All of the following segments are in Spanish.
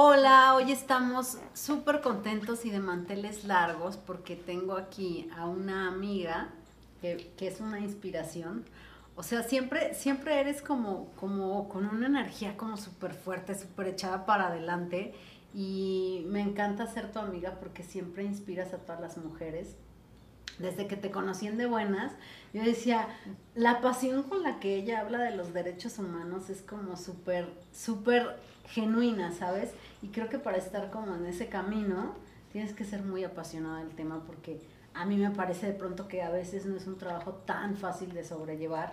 Hola, hoy estamos súper contentos y de manteles largos porque tengo aquí a una amiga que, es una inspiración. O sea, siempre, siempre eres como, como con una energía como súper fuerte, súper echada para adelante. Y me encanta ser tu amiga porque siempre inspiras a todas las mujeres. Desde que te conocí en De Buenas, yo decía, la pasión con la que ella habla de los derechos humanos es como súper, súper genuina, ¿sabes? Y creo que para estar como en ese camino tienes que ser muy apasionada del tema porque a mí me parece de pronto que a veces no es un trabajo tan fácil de sobrellevar.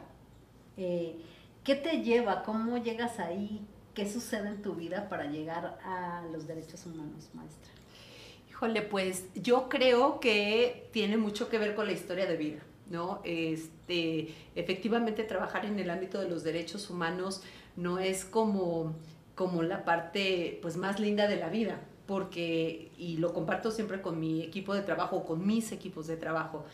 Eh, ¿Qué te lleva? ¿Cómo llegas ahí? ¿Qué sucede en tu vida para llegar a los derechos humanos, maestra? Híjole, pues yo creo que tiene mucho que ver con la historia de vida, ¿no? Este, efectivamente trabajar en el ámbito de los derechos humanos no es como como la parte pues más linda de la vida, porque, y lo comparto siempre con mi equipo de trabajo, con mis equipos de trabajo,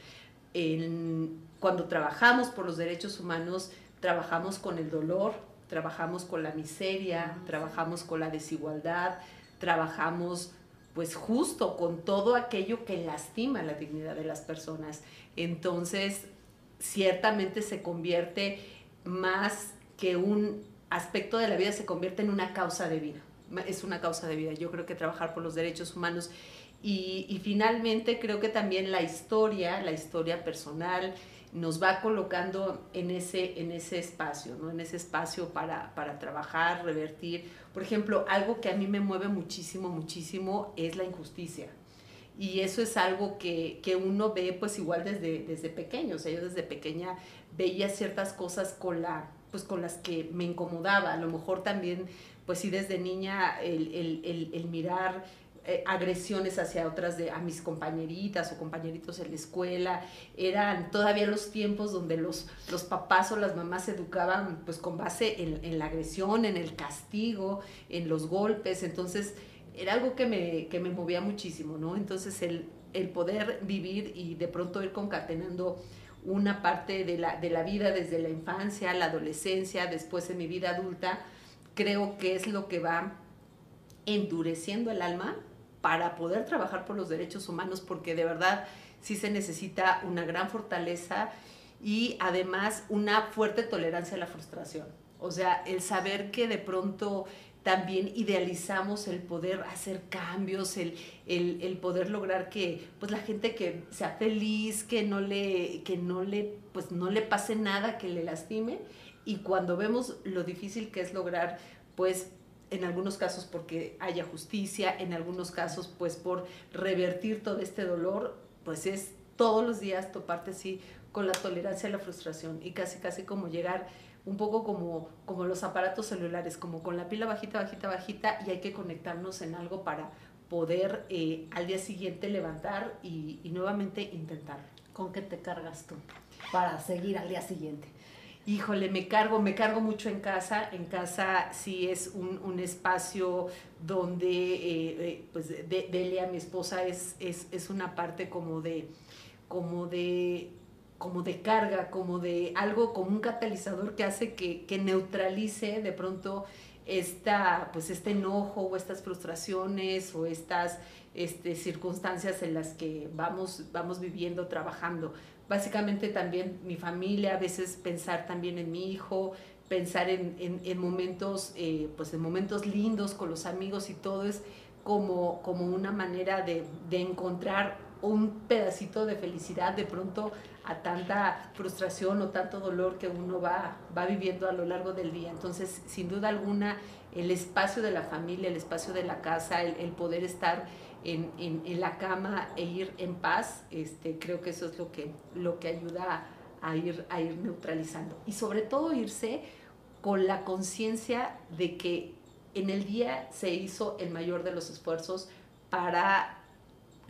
cuando trabajamos por los derechos humanos, trabajamos con el dolor, trabajamos con la miseria, trabajamos con la desigualdad, trabajamos pues justo con todo aquello que lastima la dignidad de las personas. Entonces, ciertamente se convierte más que un aspecto de la vida se convierte en una causa de vida. Es una causa de vida. Yo creo que trabajar por los derechos humanos y, finalmente creo que también la historia, la historia personal, nos va colocando en ese, en ese espacio, ¿no? en ese espacio para, para, trabajar, revertir. Por ejemplo, algo que a mí me mueve muchísimo, muchísimo es la injusticia. Y eso es algo que, que uno ve pues igual desde, desde pequeño. O sea, yo desde pequeña veía ciertas cosas con la pues con las que me incomodaba. A lo mejor también, pues sí, desde niña el, mirar eh, agresiones hacia otras de a mis compañeritas o compañeritos en la escuela eran todavía los tiempos donde los, los papás o las mamás se educaban pues con base en, la agresión, en el castigo, en los golpes, entonces era algo que me, que me movía muchísimo, ¿no? Entonces el, el poder vivir y de pronto ir concatenando una parte de la, de la vida desde la infancia, la adolescencia, después en mi vida adulta, creo que es lo que va endureciendo el alma para poder trabajar por los derechos humanos, porque de verdad sí se necesita una gran fortaleza y además una fuerte tolerancia a la frustración. O sea, el saber que de pronto también idealizamos el poder hacer cambios, el, el, poder lograr que pues la gente que sea feliz, que no le, que no le, pues no le pase nada que le lastime. Y cuando vemos lo difícil que es lograr, pues en algunos casos porque haya justicia, en algunos casos pues por revertir todo este dolor, pues es todos los días toparte así con la tolerancia a la frustración y casi casi como llegar un poco como, como los aparatos celulares, como con la pila bajita, bajita, bajita, y hay que conectarnos en algo para poder eh, al día siguiente levantar y, nuevamente intentar. ¿Con qué te cargas tú para seguir al día siguiente? Híjole, me cargo, me cargo mucho en casa. En casa sí es un, espacio donde, eh, eh, pues, de, Delia, mi esposa, es, es, es una parte como de, como de como de carga, como de algo, como un catalizador que hace que, neutralice de pronto esta, pues este enojo o estas frustraciones o estas este, circunstancias en las que vamos, vamos viviendo, trabajando. Básicamente también mi familia, a veces pensar también en mi hijo, pensar en, momentos, eh, pues en momentos lindos con los amigos y todo es como, como una manera de, de encontrar un pedacito de felicidad de pronto a tanta frustración o tanto dolor que uno va, va viviendo a lo largo del día. Entonces, sin duda alguna, el espacio de la familia, el espacio de la casa, el, poder estar en, en, la cama e ir en paz, este, creo que eso es lo que, lo que ayuda a, ir, a ir neutralizando. Y sobre todo irse con la conciencia de que en el día se hizo el mayor de los esfuerzos para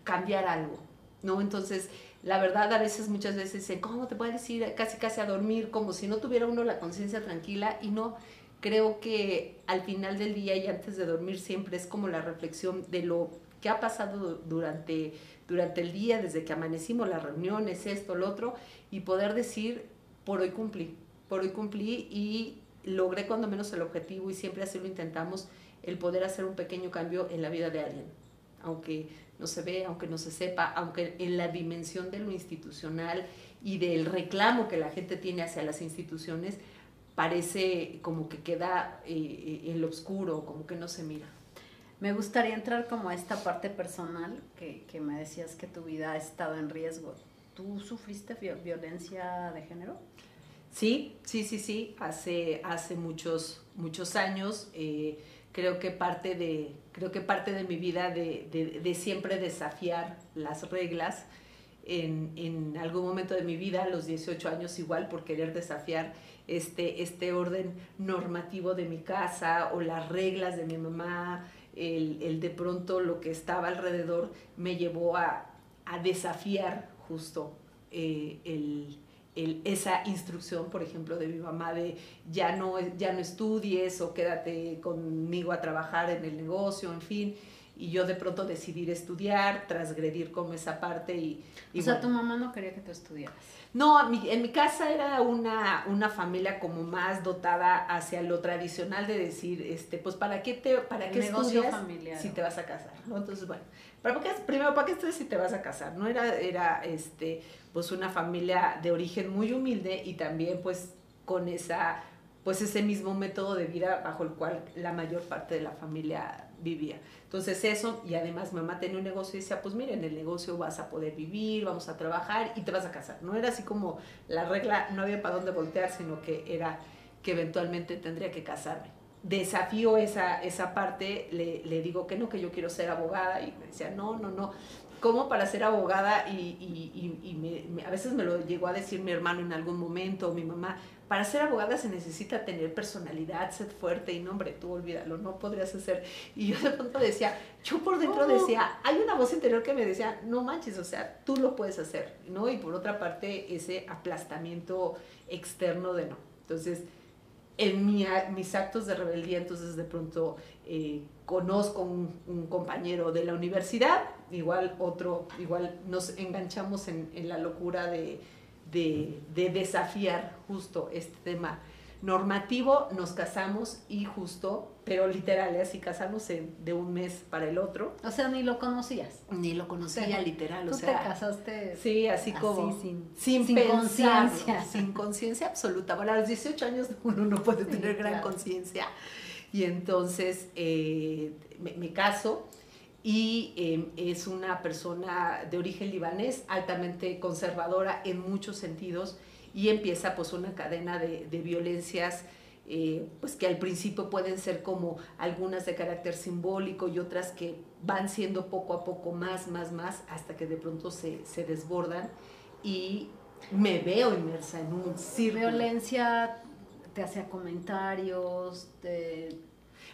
cambiar algo, ¿no? Entonces, la verdad, a veces, muchas veces dicen, ¿cómo te puedes ir casi casi a dormir? Como si no tuviera uno la conciencia tranquila y no. Creo que al final del día y antes de dormir siempre es como la reflexión de lo que ha pasado durante, durante el día, desde que amanecimos, las reuniones, esto, lo otro, y poder decir, por hoy cumplí, por hoy cumplí y logré cuando menos el objetivo y siempre así lo intentamos el poder hacer un pequeño cambio en la vida de alguien, aunque no se ve, aunque no se sepa, aunque en la dimensión de lo institucional y del reclamo que la gente tiene hacia las instituciones, parece como que queda eh, en lo oscuro, como que no se mira. Me gustaría entrar como a esta parte personal que, que me decías que tu vida ha estado en riesgo. ¿Tú sufriste violencia de género? Sí, sí, sí, sí. Hace, hace muchos, muchos años. Eh, creo que parte de, creo que parte de mi vida de, de, siempre desafiar las reglas. En, en, algún momento de mi vida, a los 18 años igual, por querer desafiar este, este orden normativo de mi casa o las reglas de mi mamá, el, el de pronto lo que estaba alrededor me llevó a, a desafiar justo eh, el, el, esa instrucción, por ejemplo, de mi mamá de ya no, ya no estudies o quédate conmigo a trabajar en el negocio, en fin. Y yo de pronto decidir estudiar, transgredir como esa parte y... y o sea, tu mamá no quería que tú estudiaras. No, en mi casa era una, una familia como más dotada hacia lo tradicional de decir, este, pues, ¿para qué, te, para qué estudias si te vas a casar? ¿no? Entonces, bueno, ¿para qué, primero, ¿para qué estudias si te vas a casar? ¿no? Era, era este, pues, una familia de origen muy humilde y también, pues, con esa, pues, ese mismo método de vida bajo el cual la mayor parte de la familia vivía. Entonces eso, y además mamá tenía un negocio y decía, pues miren, el negocio vas a poder vivir, vamos a trabajar y te vas a casar. No era así como la regla, no había para dónde voltear, sino que era que eventualmente tendría que casarme. Desafío esa, esa parte, le, le digo que no, que yo quiero ser abogada y me decía, no, no, no. ¿Cómo para ser abogada? Y, y, y, me, a veces me lo llegó a decir mi hermano en algún momento, o mi mamá, para ser abogada se necesita tener personalidad, ser fuerte y nombre, tú olvídalo, no podrías hacer. Y yo de pronto decía, yo por dentro decía, hay una voz interior que me decía, no manches, o sea, tú lo puedes hacer, ¿no? Y por otra parte, ese aplastamiento externo de no. Entonces, en mi, mis actos de rebeldía, entonces de pronto eh, conozco un, un, compañero de la universidad, igual otro, igual nos enganchamos en, en la locura de de, desafiar justo este tema normativo, nos casamos y justo, pero literal, ¿eh? así casamos de un mes para el otro. O sea, ni lo conocías. Ni lo conocía, literal. Tú o sea, te casaste. Sí, así, como. Sin, sin, conciencia. Sin conciencia absoluta. Bueno, a los 18 años uno no puede tener gran conciencia. Y entonces eh, me caso y em, es una persona de origen libanés, altamente conservadora en muchos sentidos, y empieza pues una cadena de, de violencias eh, pues que al principio pueden ser como algunas de carácter simbólico y otras que van siendo poco a poco más, más, más, hasta que de pronto se, se desbordan. Y me veo inmersa en un círculo. Violencia te hacía comentarios, te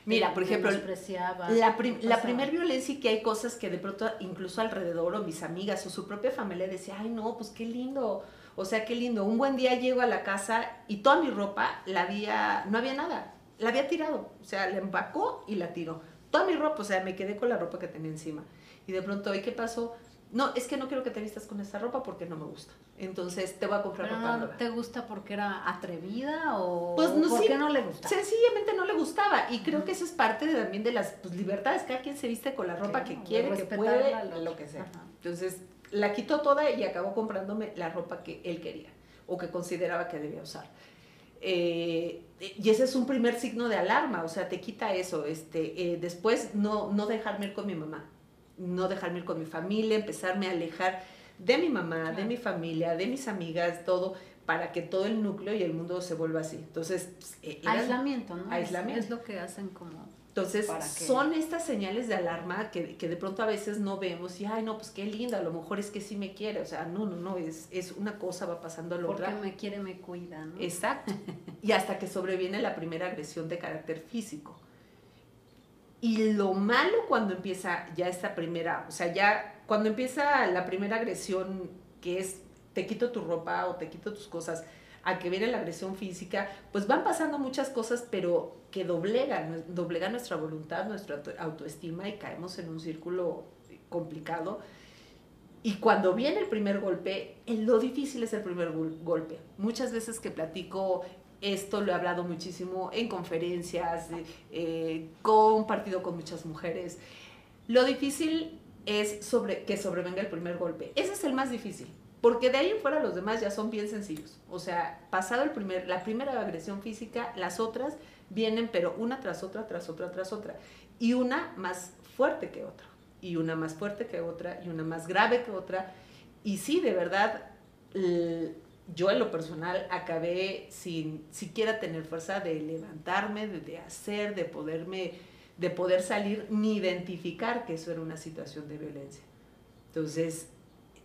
Mira, por ejemplo, la, la primer violencia y que hay cosas que de pronto incluso alrededor o mis amigas o su propia familia decía, ay no, pues qué lindo, o sea, qué lindo. Un buen día llego a la casa y toda mi ropa la había, no había nada, la había tirado, o sea, la empacó y la tiró. Toda mi ropa, o sea, me quedé con la ropa que tenía encima. Y de pronto, ¿y qué pasó? no, es que no quiero que te vistas con esa ropa porque no me gusta. Entonces te voy a comprar ropa no ¿Te gusta porque era atrevida o pues no, por qué no le gusta? Sencillamente no le gustaba y creo que eso es parte también de las pues, libertades. Cada quien se viste con la ropa que quiere, que puede, lo, que sea. Entonces la quitó toda y acabó comprándome la ropa que él quería o que consideraba que debía usar. Eh, y ese es un primer signo de alarma, o sea, te quita eso. Este, eh, después no, no dejarme ir con mi mamá no dejarme ir con mi familia, empezarme a alejar de mi mamá, de mi familia, de mis amigas, todo, para que todo el núcleo y el mundo se vuelva así. Entonces, pues, e-, aislamiento, ¿no? Aislamiento. Es, lo que hacen como... Entonces, son estas señales de alarma que, que, de pronto a veces no vemos y, ay, no, pues qué linda, a lo mejor es que sí me quiere, o sea, no, no, no, es, es una cosa va pasando a la otra. Porque me quiere, me cuida, ¿no? Exacto. y hasta que sobreviene la primera agresión de carácter físico. Y lo malo cuando empieza ya esta primera, o sea, ya cuando empieza la primera agresión, que es te quito tu ropa o te quito tus cosas, a que viene la agresión física, pues van pasando muchas cosas, pero que doblegan, doblegan nuestra voluntad, nuestra autoestima y caemos en un círculo complicado. Y cuando viene el primer golpe, lo difícil es el primer golpe. Muchas veces que platico esto lo he hablado muchísimo en conferencias, eh, compartido con muchas mujeres. Lo difícil es sobre, que sobrevenga el primer golpe. Ese es el más difícil, porque de ahí en fuera los demás ya son bien sencillos. O sea, pasado el primer, la primera agresión física, las otras vienen, pero una tras otra, tras otra, tras otra. Y una más fuerte que otra, y una más fuerte que otra, y una más grave que otra. Y sí, de verdad, yo en lo personal acabé sin siquiera tener fuerza de levantarme, de, hacer, de poderme, de poder salir ni identificar que eso era una situación de violencia. Entonces,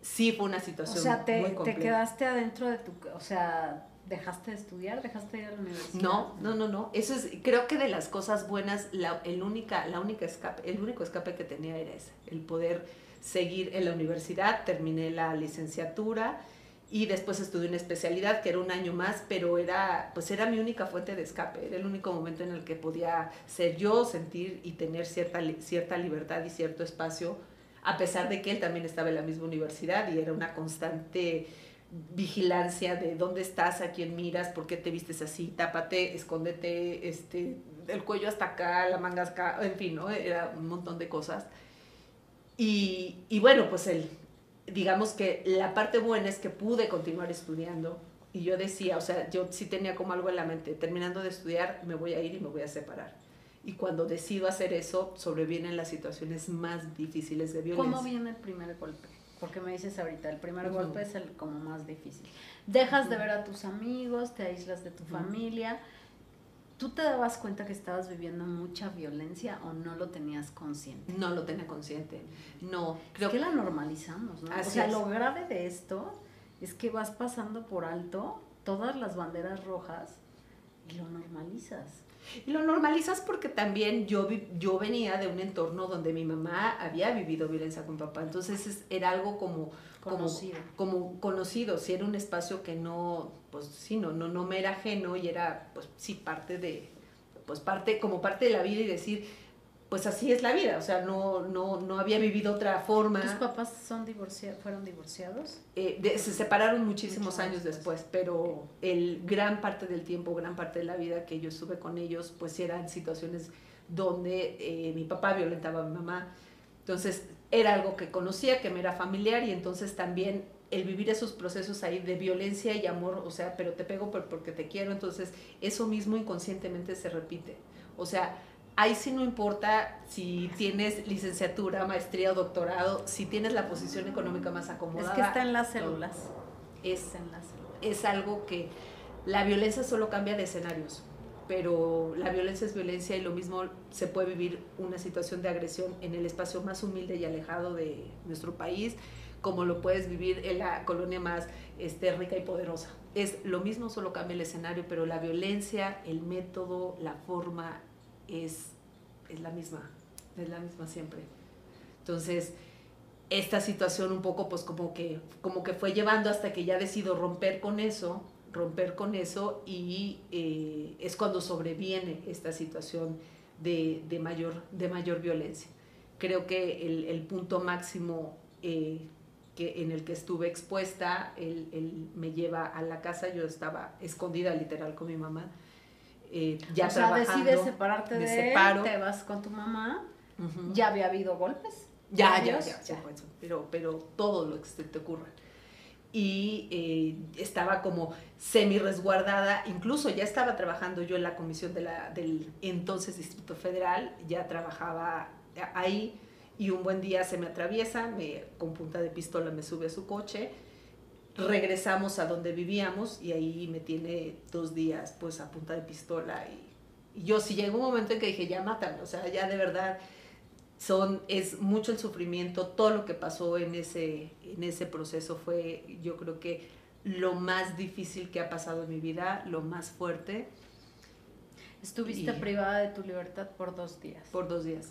sí fue una situación o sea, te, te quedaste adentro de tu, o sea, dejaste de estudiar, dejaste de ir a la universidad. No, no, no, no. Eso es, creo que de las cosas buenas, la, el única, la única escape, el único escape que tenía era ese, el poder seguir en la universidad. Terminé la licenciatura y después estudié una especialidad que era un año más, pero era, pues era mi única fuente de escape, era el único momento en el que podía ser yo, sentir y tener cierta, cierta libertad y cierto espacio, a pesar de que él también estaba en la misma universidad y era una constante vigilancia de dónde estás, a quién miras, por qué te vistes así, tápate, escóndete, este, el cuello hasta acá, la manga acá, en fin, ¿no? Era un montón de cosas. Y, y bueno, pues él digamos que la parte buena es que pude continuar estudiando y yo decía, o sea, yo sí tenía como algo en la mente, terminando de estudiar me voy a ir y me voy a separar. Y cuando decido hacer eso, sobrevienen las situaciones más difíciles de violencia. ¿Cómo viene el primer golpe? Porque me dices ahorita, el primer golpe es el como más difícil. Dejas de ver a tus amigos, te aíslas de tu familia ¿Tú te dabas cuenta que estabas viviendo mucha violencia o no lo tenías consciente? No lo tenía consciente. No, creo que la normalizamos, ¿no? o sea, lo grave de esto es que vas pasando por alto todas las banderas rojas y lo normalizas. Y lo normalizas porque también yo, yo venía de un entorno donde mi mamá había vivido violencia con papá, entonces era algo como conocido. Como, conocido, si era un espacio que no, pues sí, no, no, no me era ajeno y era, pues sí, parte de, pues parte, como parte de la vida y decir, pues así es la vida, o sea, no, no, no había vivido otra forma. ¿Tus papás son divorciados, fueron divorciados? Eh, se separaron muchísimos años después, pero el gran parte del tiempo, gran parte de la vida que yo estuve con ellos, pues eran situaciones donde eh, mi papá violentaba a mi mamá. Entonces, era algo que conocía, que me era familiar y entonces también el vivir esos procesos ahí de violencia y amor, o sea, pero te pego porque te quiero, entonces eso mismo inconscientemente se repite. O sea, ahí sí no importa si tienes licenciatura, maestría o doctorado, si tienes la posición económica más acomodada. Es que está en las células. Es, en las células. es algo que la violencia solo cambia de escenarios pero la violencia es violencia y lo mismo se puede vivir una situación de agresión en el espacio más humilde y alejado de nuestro país, como lo puedes vivir en la colonia más este, rica y poderosa. Es lo mismo, solo cambia el escenario, pero la violencia, el método, la forma es, es la misma, es la misma siempre. Entonces, esta situación un poco pues como que, como que fue llevando hasta que ya decido romper con eso romper con eso y eh, es cuando sobreviene esta situación de, mayor, de mayor violencia. Creo que el, punto máximo eh, que, en el que estuve expuesta, él, me lleva a la casa, yo estaba escondida literal con mi mamá. Eh, ya o sea, decides separarte de él, te vas con tu mamá, ya había habido golpes. Ya, ya, ya, ya, pero, pero todo lo que se te ocurra. Y eh, estaba como semi resguardada, incluso ya estaba trabajando yo en la comisión de la, del entonces Distrito Federal, ya trabajaba ahí y un buen día se me atraviesa, me, con punta de pistola me sube a su coche, regresamos a donde vivíamos y ahí me tiene dos días pues a punta de pistola y, y yo sí llegó un momento en que dije ya mátame, o sea ya de verdad son, es mucho el sufrimiento, todo lo que pasó en ese, en ese proceso fue, yo creo que lo más difícil que ha pasado en mi vida, lo más fuerte. Estuviste privada de tu libertad por dos días. Por dos días.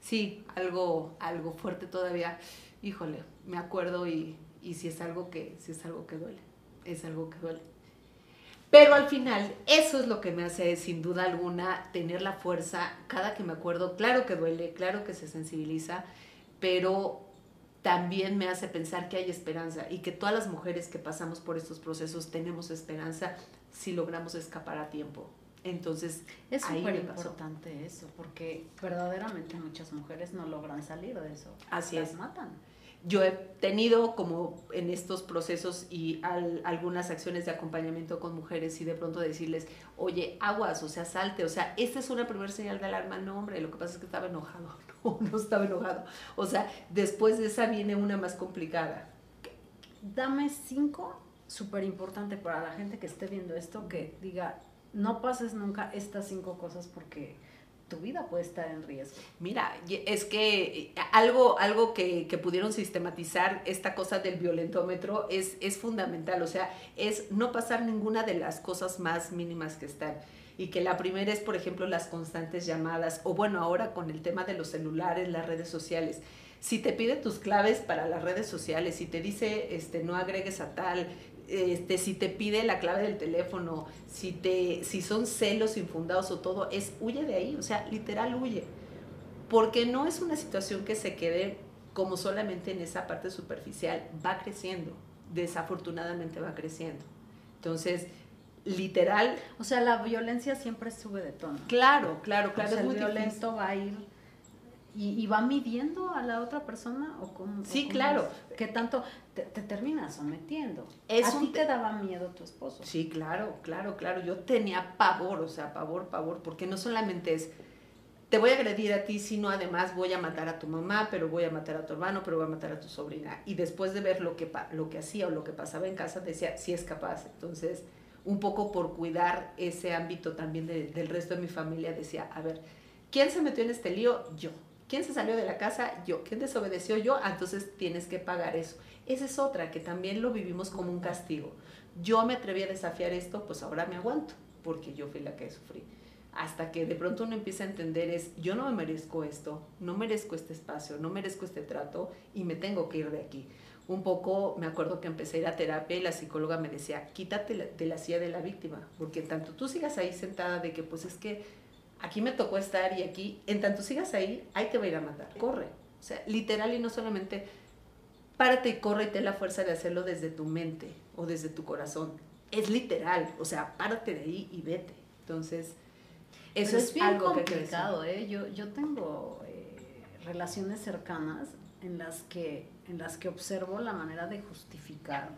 Sí, algo, algo fuerte todavía. Híjole, me acuerdo y, y si es algo que, si es algo que duele, es algo que duele. Pero al final, eso es lo que me hace, sin duda alguna, tener la fuerza. Cada que me acuerdo, claro que duele, claro que se sensibiliza, pero también me hace pensar que hay esperanza y que todas las mujeres que pasamos por estos procesos tenemos esperanza si logramos escapar a tiempo. Entonces, es súper importante eso, porque verdaderamente muchas mujeres no logran salir de eso. Así Las es. matan. Yo he tenido como en estos procesos y algunas acciones de acompañamiento con mujeres y de pronto decirles, oye, aguas, o sea, salte, o sea, esta es una primera señal de alarma, no hombre, lo que pasa es que estaba enojado, no, no estaba enojado. O sea, después de esa viene una más complicada. Dame cinco, súper importante para la gente que esté viendo esto, que diga, no pases nunca estas cinco cosas porque tu vida puede estar en riesgo. Mira, es que eh, algo, algo que, pudieron sistematizar, esta cosa del violentómetro, es, es fundamental. O sea, es no pasar ninguna de las cosas más mínimas que están. Y que la primera es, por ejemplo, las constantes llamadas, o bueno, ahora con el tema de los celulares, las redes sociales. Si te pide tus claves para las redes sociales, si te dice este, no agregues a tal, este, si te pide la clave del teléfono, si, te, si son celos infundados o todo, es huye de ahí, o sea, literal huye. Porque no es una situación que se quede como solamente en esa parte superficial, va creciendo, desafortunadamente va creciendo. Entonces, literal... O sea, la violencia siempre sube de tono. Claro, claro, claro. el violento va a ir y, va midiendo a la otra persona o cómo. Sí, claro. ¿Qué tanto te, termina sometiendo? ¿A ti te daba miedo tu esposo? Sí, claro, claro, claro. Yo tenía pavor, o sea, pavor, pavor, porque no solamente es te voy a agredir a ti, sino además voy a matar a tu mamá, pero voy a matar a tu hermano, pero voy a matar a tu sobrina. Y después de ver lo que, lo que hacía o lo que pasaba en casa, decía, sí es capaz. Entonces, un poco por cuidar ese ámbito también del resto de mi familia, decía, a ver, ¿quién se metió en este lío? Yo. ¿Quién se salió de la casa? Yo. ¿Quién desobedeció? Yo. Ah, entonces tienes que pagar eso. Esa es otra, que también lo vivimos como un castigo. Yo me atreví a desafiar esto, pues ahora me aguanto, porque yo fui la que sufrí. Hasta que de pronto uno empieza a entender es, yo no me merezco esto, no merezco este espacio, no merezco este trato y me tengo que ir de aquí. Un poco me acuerdo que empecé a ir a terapia y la psicóloga me decía, quítate de la silla de la víctima, porque tanto tú sigas ahí sentada de que pues es que aquí me tocó estar y aquí, en tanto sigas ahí, ahí te va a ir a matar. Corre. O sea, literal y no solamente párate y corre y ten la fuerza de hacerlo desde tu mente o desde tu corazón. Es literal, o sea, párate de ahí y vete. Entonces, eso es, bien algo complicado, ¿eh? Yo, yo tengo eh, relaciones cercanas en las, que, en las que observo la manera de justificar.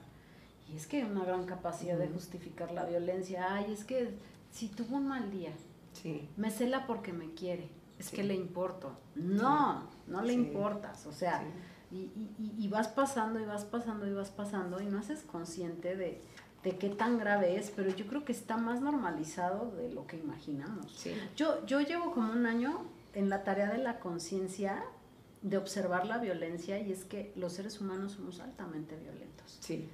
Y es que hay una gran capacidad de justificar la violencia. Ay, es que si tuvo un mal día, me cela porque me quiere. Es que le importo. No, no le importas. O sea, y, y, vas pasando y vas pasando y vas pasando y no haces consciente de, de qué tan grave es, pero yo creo que está más normalizado de lo que imaginamos. Yo, yo llevo como un año en la tarea de la conciencia de observar la violencia y es que los seres humanos somos altamente violentos. Sí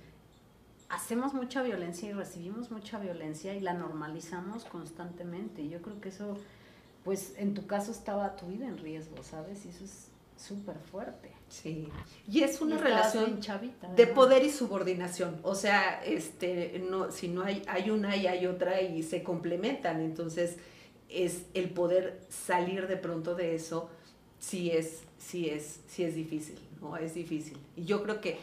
hacemos mucha violencia y recibimos mucha violencia y la normalizamos constantemente. Yo creo que eso, pues en tu caso estaba tu vida en riesgo, ¿sabes? Y eso es súper fuerte. Sí. Y es una relación de poder y subordinación. O sea, este, no, si no hay, hay una y hay otra y se complementan. Entonces, es el poder salir de pronto de eso, sí es, sí es, sí es difícil, ¿no? Es difícil. Y yo creo que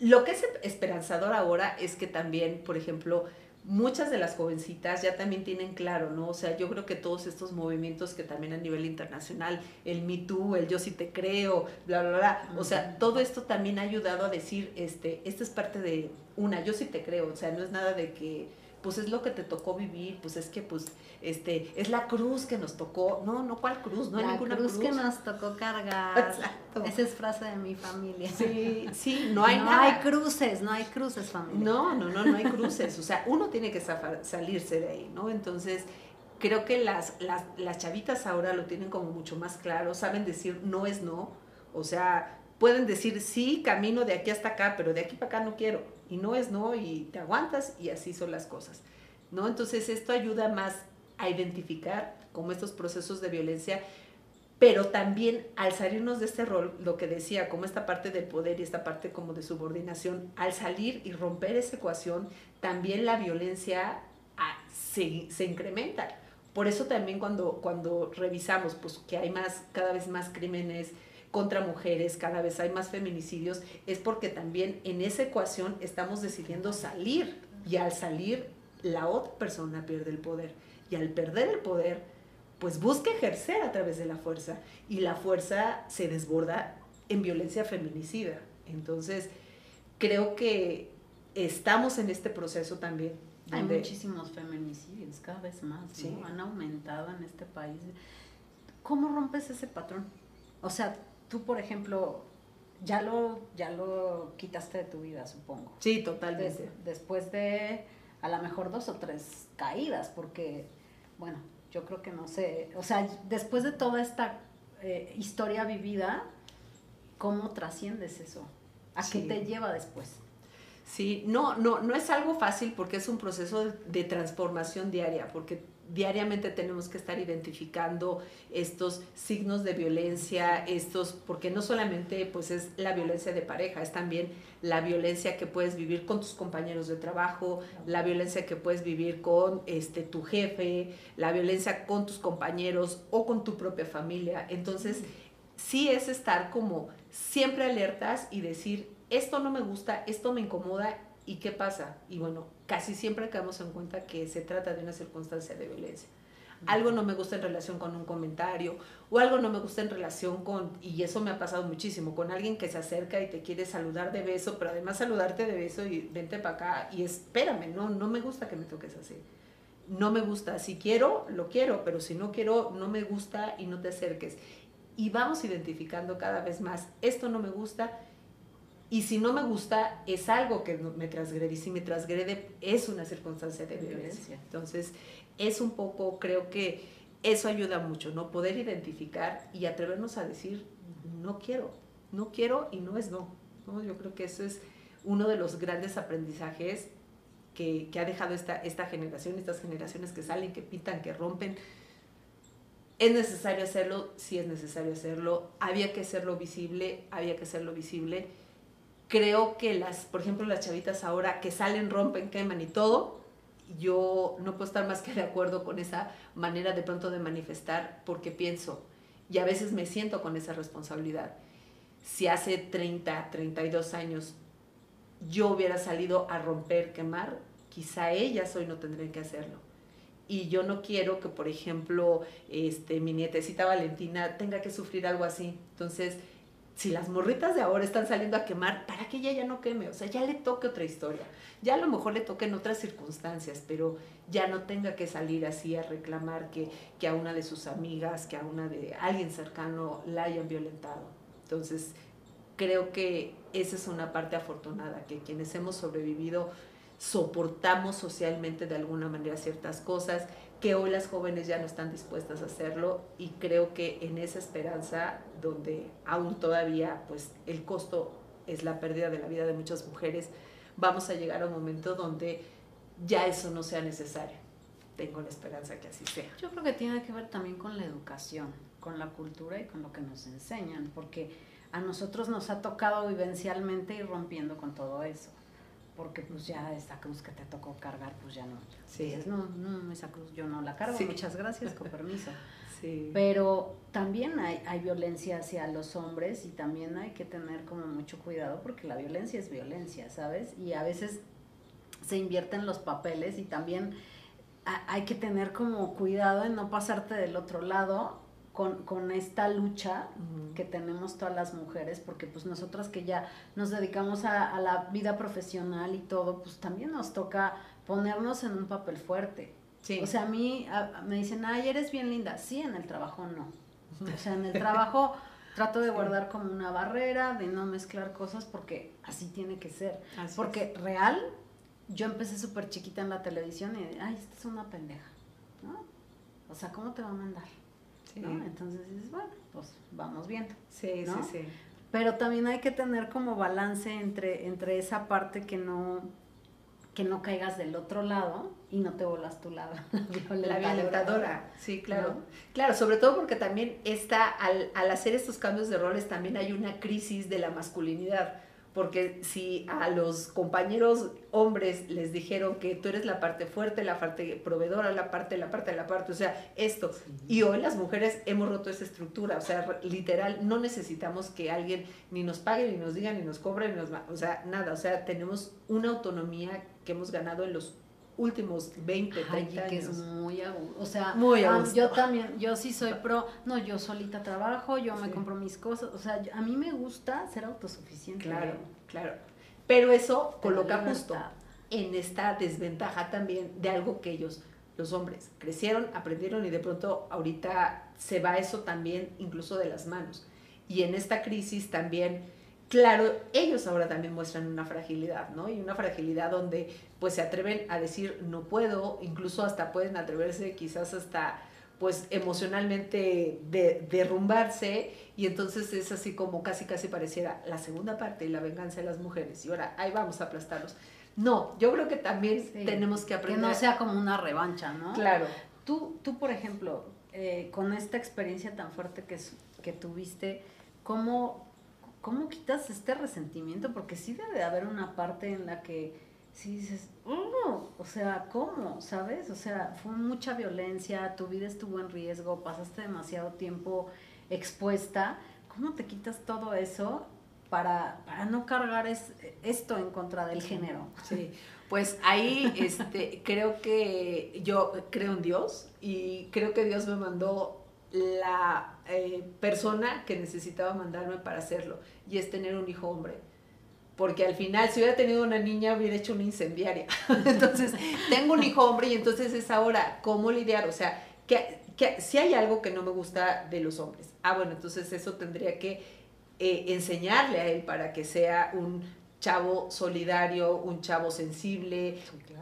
lo que es esperanzador ahora es que también, por ejemplo, muchas de las jovencitas ya también tienen claro, ¿no? O sea, yo creo que todos estos movimientos que también a nivel internacional, el Me Too, el Yo sí te creo, bla, bla, bla, o sea, todo esto también ha ayudado a decir, este, esta es parte de una, yo sí te creo, o sea, no es nada de que pues es lo que te tocó vivir, pues es que pues este es la cruz que nos tocó. No, no cuál cruz, no hay ninguna cruz. cruz que nos tocó cargar. Exacto. Esa es frase de mi familia. Sí, sí, no hay no hay cruces, no hay cruces, familia. No, no, no, no hay cruces, o sea, uno tiene que salirse de ahí, ¿no? Entonces, creo que las, las, las chavitas ahora lo tienen como mucho más claro, saben decir no es no, o sea, pueden decir sí, camino de aquí hasta acá, pero de aquí para acá no quiero no es no y te aguantas y así son las cosas. ¿no? Entonces esto ayuda más a identificar como estos procesos de violencia, pero también al salirnos de este rol, lo que decía, como esta parte del poder y esta parte como de subordinación, al salir y romper esa ecuación, también la violencia ah, se, se incrementa. Por eso también cuando, cuando revisamos pues, que hay más, cada vez más crímenes contra mujeres, cada vez hay más feminicidios, es porque también en esa ecuación estamos decidiendo salir y al salir la otra persona pierde el poder y al perder el poder pues busca ejercer a través de la fuerza y la fuerza se desborda en violencia feminicida. Entonces, creo que estamos en este proceso también. Hay muchísimos feminicidios, cada vez más, Han aumentado en este país. ¿Cómo rompes ese patrón? O sea, tú, por ejemplo, ya lo, ya lo quitaste de tu vida, supongo. Sí, totalmente. después de a lo mejor dos o tres caídas, porque, bueno, yo creo que no sé, o sea, después de toda esta eh, historia vivida, ¿cómo trasciendes eso? ¿A qué te lleva después? Sí, no, no, no es algo fácil porque es un proceso de transformación diaria, porque diariamente tenemos que estar identificando estos signos de violencia, estos, porque no solamente pues es la violencia de pareja, es también la violencia que puedes vivir con tus compañeros de trabajo, la violencia que puedes vivir con este tu jefe, la violencia con tus compañeros o con tu propia familia. Entonces, sí es estar como siempre alertas y decir, esto no me gusta, esto me incomoda ¿Y qué pasa? Y bueno, casi siempre caemos en cuenta que se trata de una circunstancia de violencia. Algo no me gusta en relación con un comentario o algo no me gusta en relación con, y eso me ha pasado muchísimo, con alguien que se acerca y te quiere saludar de beso, pero además saludarte de beso y vente para acá y espérame, no, no me gusta que me toques así. No me gusta, si quiero, lo quiero, pero si no quiero, no me gusta y no te acerques. Y vamos identificando cada vez más, esto no me gusta, y si no me gusta, es algo que me transgrede. Y si me transgrede, es una circunstancia de violencia. Entonces, es un poco, creo que eso ayuda mucho, ¿no? Poder identificar y atrevernos a decir, no quiero, no quiero y no es no. ¿no? Yo creo que eso es uno de los grandes aprendizajes que, que ha dejado esta, esta generación, estas generaciones que salen, que pintan, que rompen. Es necesario hacerlo, sí es necesario hacerlo. Había que hacerlo visible, había que hacerlo visible creo que las, por ejemplo, las chavitas ahora que salen, rompen, queman y todo, yo no puedo estar más que de acuerdo con esa manera de pronto de manifestar porque pienso, y a veces me siento con esa responsabilidad. Si hace 30, 32 años yo hubiera salido a romper, quemar, quizá ellas hoy no tendrían que hacerlo. Y yo no quiero que, por ejemplo, este, mi nietecita Valentina tenga que sufrir algo así. Entonces, si las morritas de ahora están saliendo a quemar, para que ella ya no queme, o sea, ya le toque otra historia. Ya a lo mejor le toque en otras circunstancias, pero ya no tenga que salir así a reclamar que, que a una de sus amigas, que a una de alguien cercano la hayan violentado. Entonces, creo que esa es una parte afortunada, que quienes hemos sobrevivido soportamos socialmente de alguna manera ciertas cosas que hoy las jóvenes ya no están dispuestas a hacerlo y creo que en esa esperanza donde aún todavía pues el costo es la pérdida de la vida de muchas mujeres, vamos a llegar a un momento donde ya eso no sea necesario. Tengo la esperanza que así sea. Yo creo que tiene que ver también con la educación, con la cultura y con lo que nos enseñan, porque a nosotros nos ha tocado vivencialmente ir rompiendo con todo eso porque pues ya esta cruz que te tocó cargar, pues ya no. Sí. no, no, esa cruz yo no la cargo, muchas gracias, con permiso. Sí. Pero también hay, hay violencia hacia los hombres y también hay que tener como mucho cuidado porque la violencia es violencia, ¿sabes? Y a veces se invierten los papeles y también hay que tener como cuidado en no pasarte del otro lado con, con esta lucha que tenemos todas las mujeres, porque pues nosotras que ya nos dedicamos a, la vida profesional y todo, pues también nos toca ponernos en un papel fuerte. O sea, a mí me dicen, ay, eres bien linda. Sí, en el trabajo no. O sea, en el trabajo trato de guardar como una barrera, de no mezclar cosas, porque así tiene que ser. porque real, yo empecé súper chiquita en la televisión y, ay, esta es una pendeja. ¿no? O sea, ¿cómo te va a mandar? Entonces dices, bueno, pues vamos viendo. Sí, sí, sí. Pero también hay que tener como balance entre, entre esa parte que no, que no caigas del otro lado y no te volas tu lado. La violentadora, sí, claro. Claro, sobre todo porque también está, al, al hacer estos cambios de roles, también hay una crisis de la masculinidad porque si a los compañeros hombres les dijeron que tú eres la parte fuerte, la parte proveedora, la parte, la parte, la parte, o sea, esto, y hoy las mujeres hemos roto esa estructura, o sea, literal, no necesitamos que alguien ni nos pague, ni nos diga, ni nos cobre, ni nos, o sea, nada, o sea, tenemos una autonomía que hemos ganado en los últimos 20, 30 Ay, que es muy o sea, muy ah, yo también, yo sí soy pro, no, yo solita trabajo, yo me compro mis cosas, o sea, a mí me gusta ser autosuficiente. Claro, claro. Pero eso coloca justo en esta desventaja también de algo que ellos, los hombres, crecieron, aprendieron y de pronto ahorita se va eso también incluso de las manos. Y en esta crisis también claro, ellos ahora también muestran una fragilidad, ¿no? Y una fragilidad donde pues se atreven a decir no puedo, incluso hasta pueden atreverse quizás hasta pues emocionalmente de, derrumbarse y entonces es así como casi casi pareciera la segunda parte y la venganza de las mujeres y ahora ahí vamos a aplastarlos. No, yo creo que también tenemos que aprender. Que no sea como una revancha, ¿no? Claro. Tú, tú por ejemplo, eh, con esta experiencia tan fuerte que, que tuviste, ¿cómo, ¿cómo quitas este resentimiento? Porque sí debe de haber una parte en la que sí dices, oh, o sea, ¿cómo? ¿Sabes? O sea, fue mucha violencia, tu vida estuvo en riesgo, pasaste demasiado tiempo expuesta. ¿Cómo te quitas todo eso para, para no cargar esto en contra del género? Sí, pues ahí este, creo que yo creo en Dios y creo que Dios me mandó la eh, persona que necesitaba mandarme para hacerlo y es tener un hijo hombre. Porque al final, si hubiera tenido una niña, hubiera hecho una incendiaria. entonces, tengo un hijo hombre y entonces es ahora cómo lidiar. O sea, que, que si hay algo que no me gusta de los hombres. Ah, bueno, entonces eso tendría que eh, enseñarle a él para que sea un chavo solidario, un chavo sensible,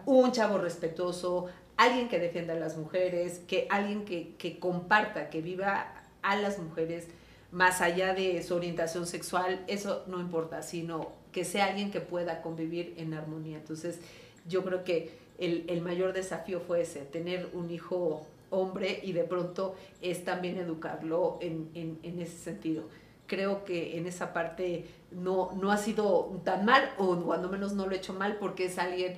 un chavo respetuoso, alguien que defienda a las mujeres, que alguien que, que comparta, que viva a las mujeres más allá de su orientación sexual, eso no importa, sino que sea alguien que pueda convivir en armonía. Entonces, yo creo que el, el, mayor desafío fue ese, tener un hijo hombre y de pronto es también educarlo en, en, ese sentido. Creo que en esa parte no, no ha sido tan mal, o cuando menos no lo he hecho mal, porque es alguien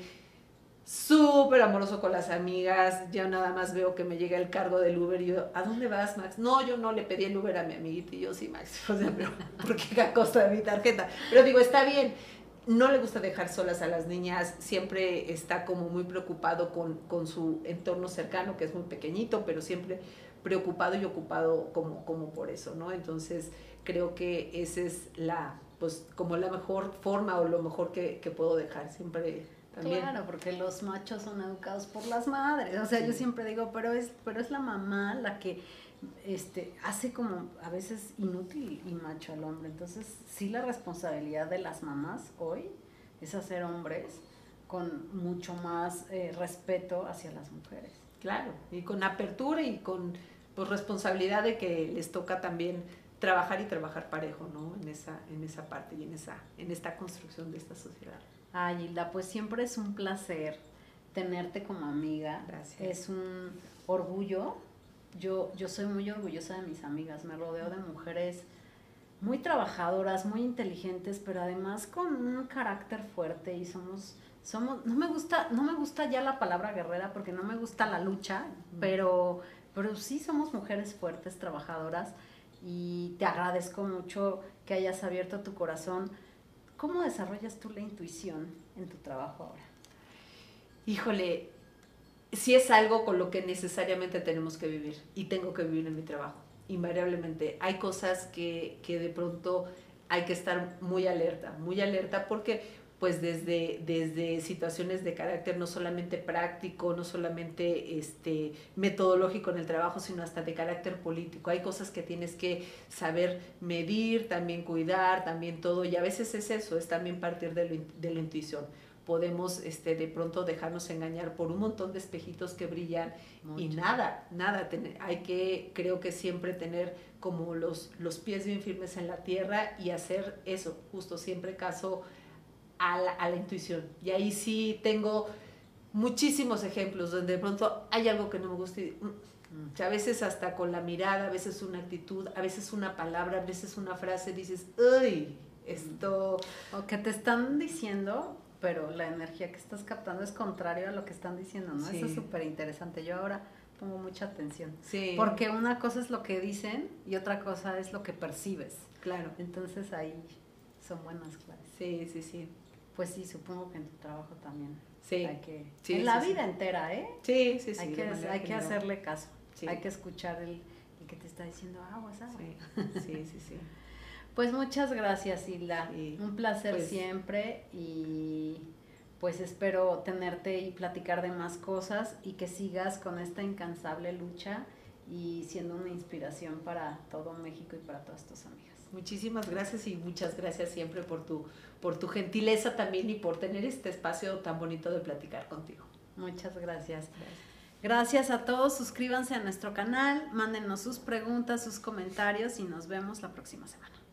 súper amoroso con las amigas, ya nada más veo que me llega el cargo del Uber y yo, ¿a dónde vas, Max? No, yo no le pedí el Uber a mi amiguita y yo sí, Max, o ¿por qué a costa de mi tarjeta? Pero digo, está bien, no le gusta dejar solas a las niñas, siempre está como muy preocupado con, con su entorno cercano, que es muy pequeñito, pero siempre preocupado y ocupado como, como por eso, ¿no? Entonces, creo que esa es la, pues, como la mejor forma o lo mejor que, que puedo dejar, siempre Claro, porque los machos son educados por las madres. O sea, yo siempre digo, pero es, pero es la mamá la que este, hace como a veces inútil y macho al hombre. Entonces, sí la responsabilidad de las mamás hoy es hacer hombres con mucho más eh, respeto hacia las mujeres. Claro, y con apertura y con pues, responsabilidad de que les toca también trabajar y trabajar parejo, ¿no? En esa, en esa parte y en, esa, en esta construcción de esta sociedad. Ay, Hilda, pues siempre es un placer tenerte como amiga. Gracias. Es un orgullo. Yo, yo soy muy orgullosa de mis amigas. Me rodeo de mujeres muy trabajadoras, muy inteligentes, pero además con un carácter fuerte y somos somos no me gusta no me gusta ya la palabra guerrera porque no me gusta la lucha, pero pero sí somos mujeres fuertes, trabajadoras y te agradezco mucho que hayas abierto tu corazón ¿Cómo desarrollas tú la intuición en tu trabajo ahora? Híjole, sí es algo con lo que necesariamente tenemos que vivir y tengo que vivir en mi trabajo, invariablemente. Hay cosas que, que de pronto hay que estar muy alerta, muy alerta porque pues desde, desde situaciones de carácter no solamente práctico, no solamente este, metodológico en el trabajo, sino hasta de carácter político. Hay cosas que tienes que saber medir, también cuidar, también todo, y a veces es eso, es también partir de, de la intuición. Podemos este, de pronto dejarnos engañar por un montón de espejitos que brillan y nada, nada. hay que, creo que siempre tener como los, los pies bien firmes en la tierra y hacer eso, justo siempre caso a la, intuición. Y ahí sí tengo muchísimos ejemplos donde de pronto hay algo que no me gusta y, mm, a veces hasta con la mirada, a veces una actitud, a veces una palabra, a veces una frase, dices, uy, Esto... O que te están diciendo, pero la energía que estás captando es contrario a lo que están diciendo, ¿no? Eso es súper interesante. Yo ahora pongo mucha atención. Sí. Porque una cosa es lo que dicen y otra cosa es lo que percibes. Claro. Entonces ahí son buenas claves. Sí, sí, sí. Pues sí, supongo que en tu trabajo también. Sí. Hay que, Sí, en sí, la sí. vida entera, ¿eh? Sí, sí, sí. hay que, hay que hacerle caso. Sí. Hay que escuchar el, el que te está diciendo agua, agua. Sí, sí, sí, sí. Pues muchas gracias, Hilda. Un placer Pues- siempre y pues espero tenerte y platicar de más cosas y que sigas con esta incansable lucha y siendo una inspiración para todo México y para todas tus amigas. Muchísimas gracias y muchas gracias siempre por tu, por tu gentileza también y por tener este espacio tan bonito de platicar contigo. Muchas gracias. Gracias a todos, suscríbanse a nuestro canal, mándenos sus preguntas, sus comentarios y nos vemos la próxima semana.